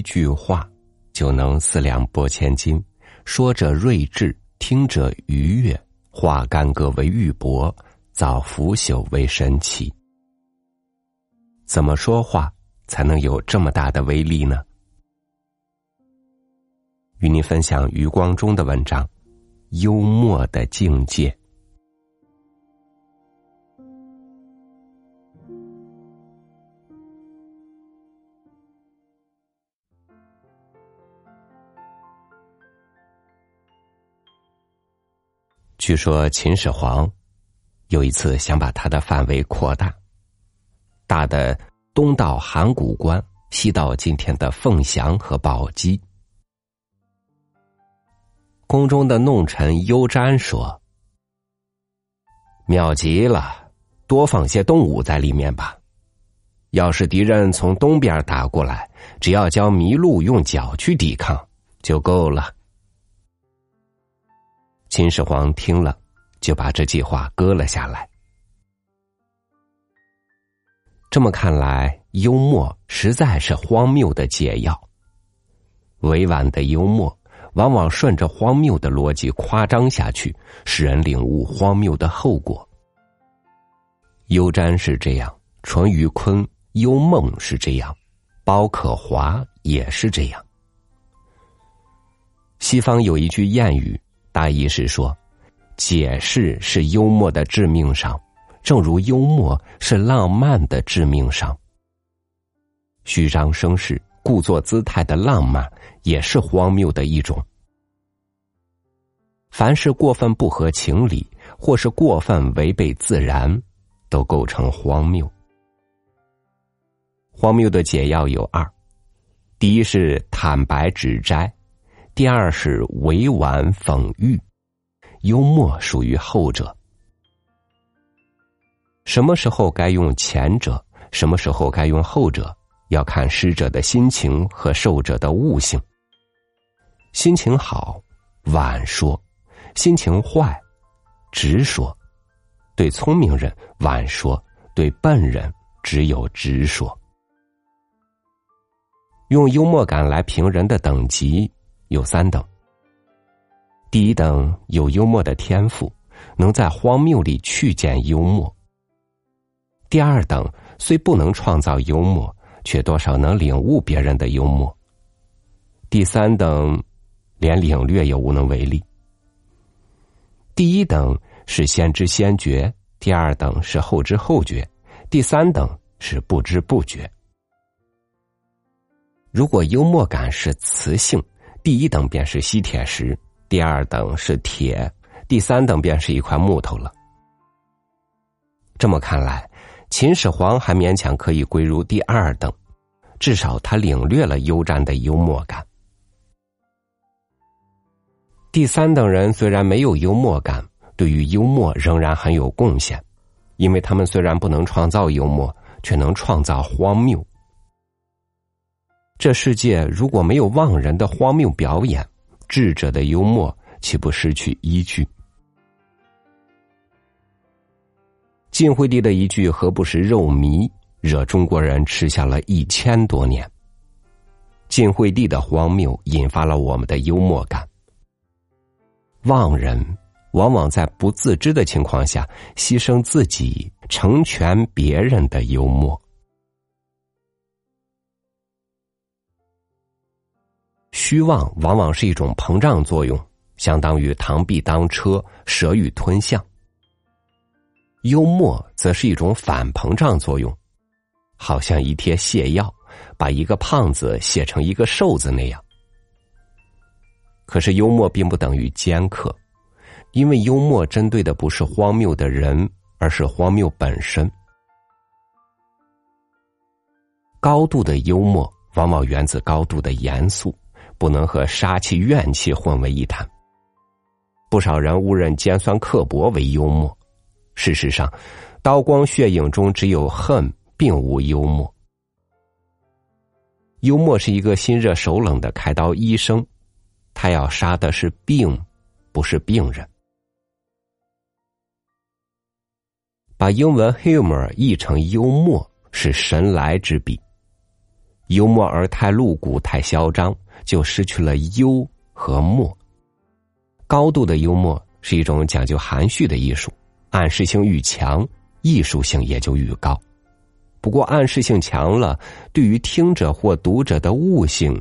一句话，就能四两拨千斤，说者睿智，听者愉悦，化干戈为玉帛，造腐朽为神奇。怎么说话才能有这么大的威力呢？与您分享余光中的文章《幽默的境界》。据说秦始皇有一次想把他的范围扩大，大的东到函谷关，西到今天的凤翔和宝鸡。宫中的弄臣优瞻说：“妙极了，多放些动物在里面吧。要是敌人从东边打过来，只要教麋鹿用脚去抵抗就够了。”秦始皇听了，就把这计划搁了下来。这么看来，幽默实在是荒谬的解药。委婉的幽默，往往顺着荒谬的逻辑夸张下去，使人领悟荒谬的后果。幽瞻是这样，淳于髡、幽梦是这样，包可华也是这样。西方有一句谚语。大意是说，解释是幽默的致命伤，正如幽默是浪漫的致命伤。虚张声势、故作姿态的浪漫，也是荒谬的一种。凡是过分不合情理，或是过分违背自然，都构成荒谬。荒谬的解药有二：第一是坦白指摘。第二是委婉讽喻，幽默属于后者。什么时候该用前者，什么时候该用后者，要看施者的心情和受者的悟性。心情好，晚说；心情坏，直说。对聪明人晚说，对笨人只有直说。用幽默感来评人的等级。有三等。第一等有幽默的天赋，能在荒谬里去见幽默。第二等虽不能创造幽默，却多少能领悟别人的幽默。第三等连领略也无能为力。第一等是先知先觉，第二等是后知后觉，第三等是不知不觉。如果幽默感是磁性。第一等便是吸铁石，第二等是铁，第三等便是一块木头了。这么看来，秦始皇还勉强可以归入第二等，至少他领略了幽战的幽默感。第三等人虽然没有幽默感，对于幽默仍然很有贡献，因为他们虽然不能创造幽默，却能创造荒谬。这世界如果没有忘人的荒谬表演，智者的幽默岂不失去依据？晋惠帝的一句“何不食肉糜”，惹中国人吃下了一千多年。晋惠帝的荒谬引发了我们的幽默感。忘人往往在不自知的情况下，牺牲自己，成全别人的幽默。虚妄往往是一种膨胀作用，相当于螳臂当车、蛇欲吞象。幽默则是一种反膨胀作用，好像一贴泻药，把一个胖子泻成一个瘦子那样。可是幽默并不等于尖刻，因为幽默针对的不是荒谬的人，而是荒谬本身。高度的幽默往往源自高度的严肃。不能和杀气怨气混为一谈。不少人误认尖酸刻薄为幽默，事实上，刀光血影中只有恨，并无幽默。幽默是一个心热手冷的开刀医生，他要杀的是病，不是病人。把英文 humor 译成幽默，是神来之笔。幽默而太露骨、太嚣张，就失去了幽和默。高度的幽默是一种讲究含蓄的艺术，暗示性愈强，艺术性也就愈高。不过，暗示性强了，对于听者或读者的悟性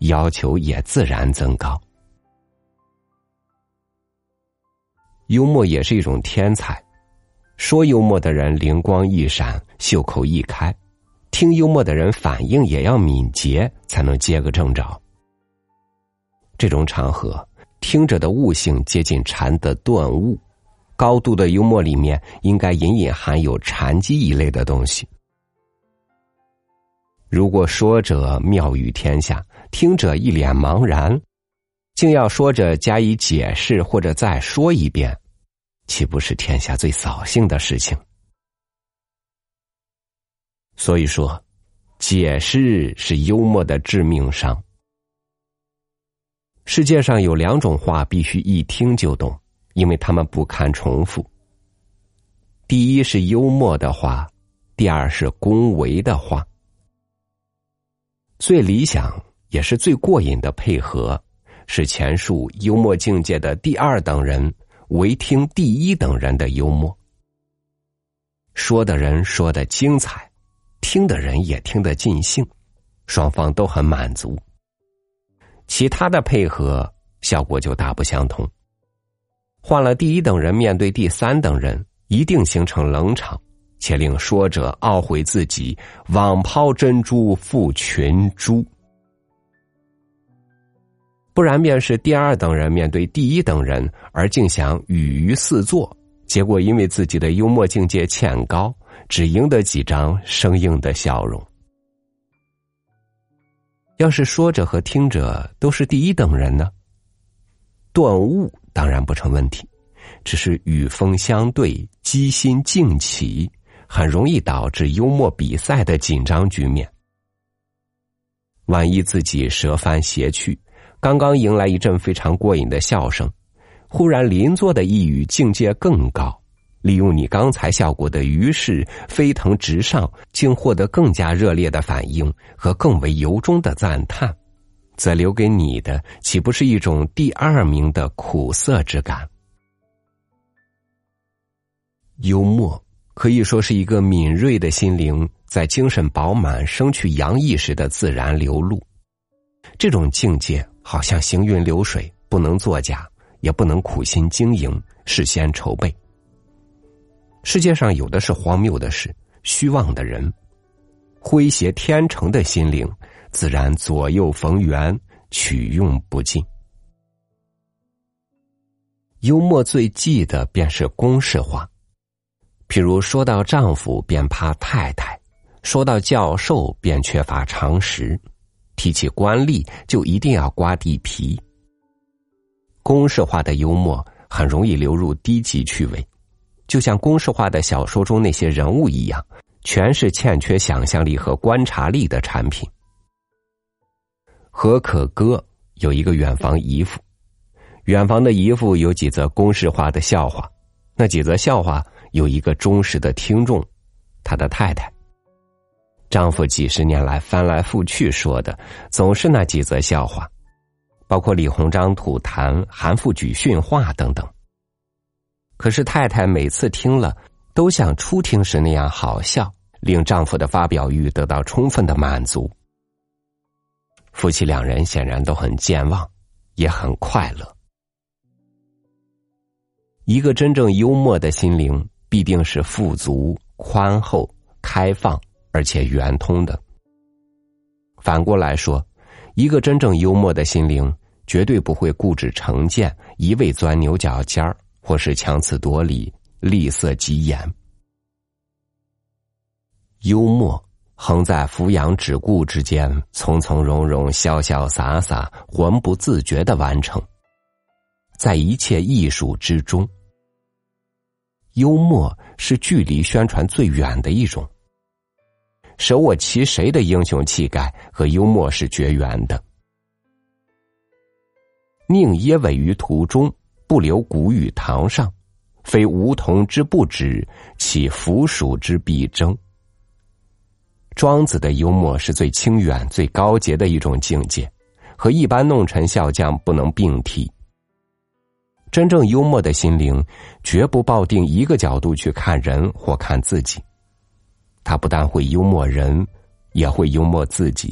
要求也自然增高。幽默也是一种天才，说幽默的人灵光一闪，袖口一开；听幽默的人反应也要敏捷，才能接个正着。这种场合，听者的悟性接近禅的顿悟，高度的幽默里面应该隐隐含有禅机一类的东西。如果说者妙语天下，听者一脸茫然。竟要说者加以解释，或者再说一遍，岂不是天下最扫兴的事情？所以说，解释是幽默的致命伤。世界上有两种话必须一听就懂，因为他们不堪重复。第一是幽默的话，第二是恭维的话。最理想也是最过瘾的配合。是前述幽默境界的第二等人，唯听第一等人的幽默。说的人说的精彩，听的人也听得尽兴，双方都很满足。其他的配合效果就大不相同。换了第一等人面对第三等人，一定形成冷场，且令说者懊悔自己枉抛珍珠付群珠。不然便是第二等人面对第一等人，而竟想语于四座，结果因为自己的幽默境界欠高，只赢得几张生硬的笑容。要是说者和听者都是第一等人呢？顿悟当然不成问题，只是与风相对，机心静起，很容易导致幽默比赛的紧张局面。万一自己舌翻斜去。刚刚迎来一阵非常过瘾的笑声，忽然邻座的一语境界更高，利用你刚才效果的于是飞腾直上，竟获得更加热烈的反应和更为由衷的赞叹，则留给你的岂不是一种第二名的苦涩之感？幽默可以说是一个敏锐的心灵在精神饱满、生趣洋溢时的自然流露，这种境界。好像行云流水，不能作假，也不能苦心经营，事先筹备。世界上有的是荒谬的事，虚妄的人，诙谐天成的心灵，自然左右逢源，取用不尽。幽默最忌的便是公式化，譬如说到丈夫便怕太太，说到教授便缺乏常识。提起官吏，就一定要刮地皮。公式化的幽默很容易流入低级趣味，就像公式化的小说中那些人物一样，全是欠缺想象力和观察力的产品。何可歌有一个远房姨父，远房的姨父有几则公式化的笑话，那几则笑话有一个忠实的听众，他的太太。丈夫几十年来翻来覆去说的，总是那几则笑话，包括李鸿章吐痰、韩复榘训话等等。可是太太每次听了，都像初听时那样好笑，令丈夫的发表欲得到充分的满足。夫妻两人显然都很健忘，也很快乐。一个真正幽默的心灵，必定是富足、宽厚、开放。而且圆通的。反过来说，一个真正幽默的心灵，绝对不会固执成见，一味钻牛角尖儿，或是强词夺理、厉色急言。幽默横在俯仰只顾之间，从从容容、潇潇洒洒、浑不自觉的完成，在一切艺术之中，幽默是距离宣传最远的一种。舍我其谁的英雄气概和幽默是绝缘的。宁噎尾于途中，不留古语堂上，非梧桐之不止，岂腐鼠之必争？庄子的幽默是最清远、最高洁的一种境界，和一般弄臣笑匠不能并提。真正幽默的心灵，绝不抱定一个角度去看人或看自己。他不但会幽默人，也会幽默自己；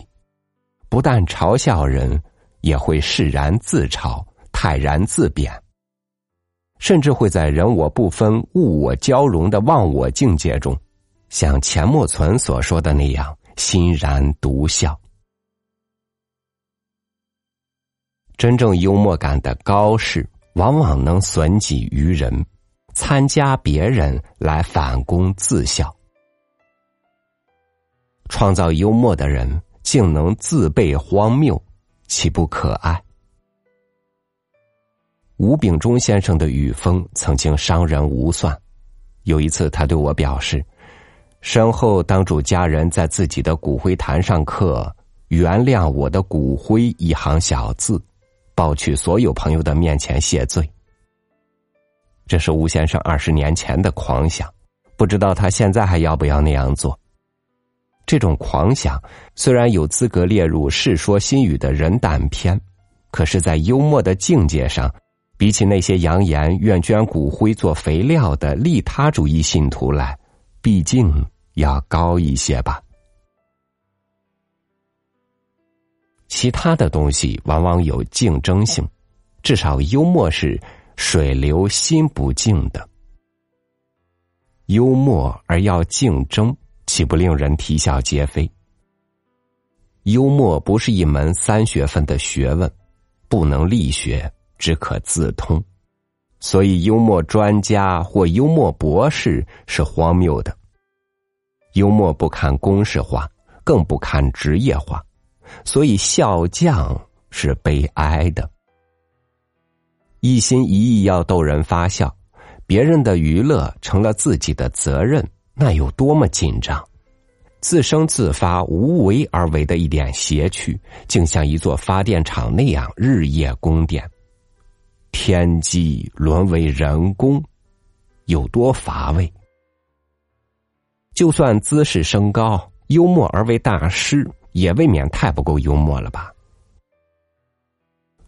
不但嘲笑人，也会释然自嘲、泰然自贬。甚至会在人我不分、物我交融的忘我境界中，像钱默存所说的那样，欣然独笑。真正幽默感的高士。往往能损己于人，参加别人来反攻自笑。创造幽默的人竟能自备荒谬，岂不可爱？吴秉忠先生的语风曾经伤人无算。有一次，他对我表示：“身后当主家人在自己的骨灰坛上刻‘原谅我的骨灰’一行小字。”抱去所有朋友的面前谢罪。这是吴先生二十年前的狂想，不知道他现在还要不要那样做。这种狂想虽然有资格列入《世说新语》的人胆篇，可是，在幽默的境界上，比起那些扬言愿捐骨灰做肥料的利他主义信徒来，毕竟要高一些吧。其他的东西往往有竞争性，至少幽默是水流心不静的。幽默而要竞争，岂不令人啼笑皆非？幽默不是一门三学分的学问，不能力学，只可自通。所以，幽默专家或幽默博士是荒谬的。幽默不看公式化，更不看职业化。所以，笑匠是悲哀的。一心一意要逗人发笑，别人的娱乐成了自己的责任，那有多么紧张？自生自发、无为而为的一点邪趣，竟像一座发电厂那样日夜供电。天机沦为人工，有多乏味？就算姿势升高，幽默而为大师。也未免太不够幽默了吧？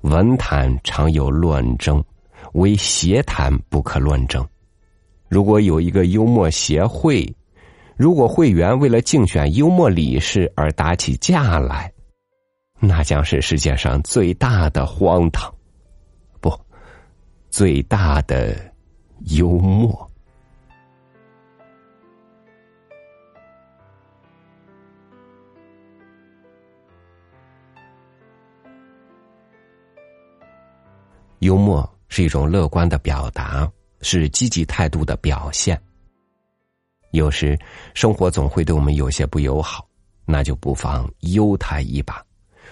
文坛常有论争，唯邪谈不可论争。如果有一个幽默协会，如果会员为了竞选幽默理事而打起架来，那将是世界上最大的荒唐，最大的幽默。幽默是一种乐观的表达，是积极态度的表现。有时生活总会对我们有些不友好，那就不妨悠他一把，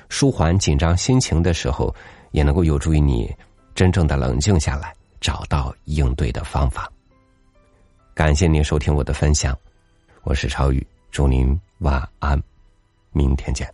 舒缓紧张心情的时候，也能够有助于你真正的冷静下来，找到应对的方法。感谢您收听我的分享，我是超宇，祝您晚安，明天见。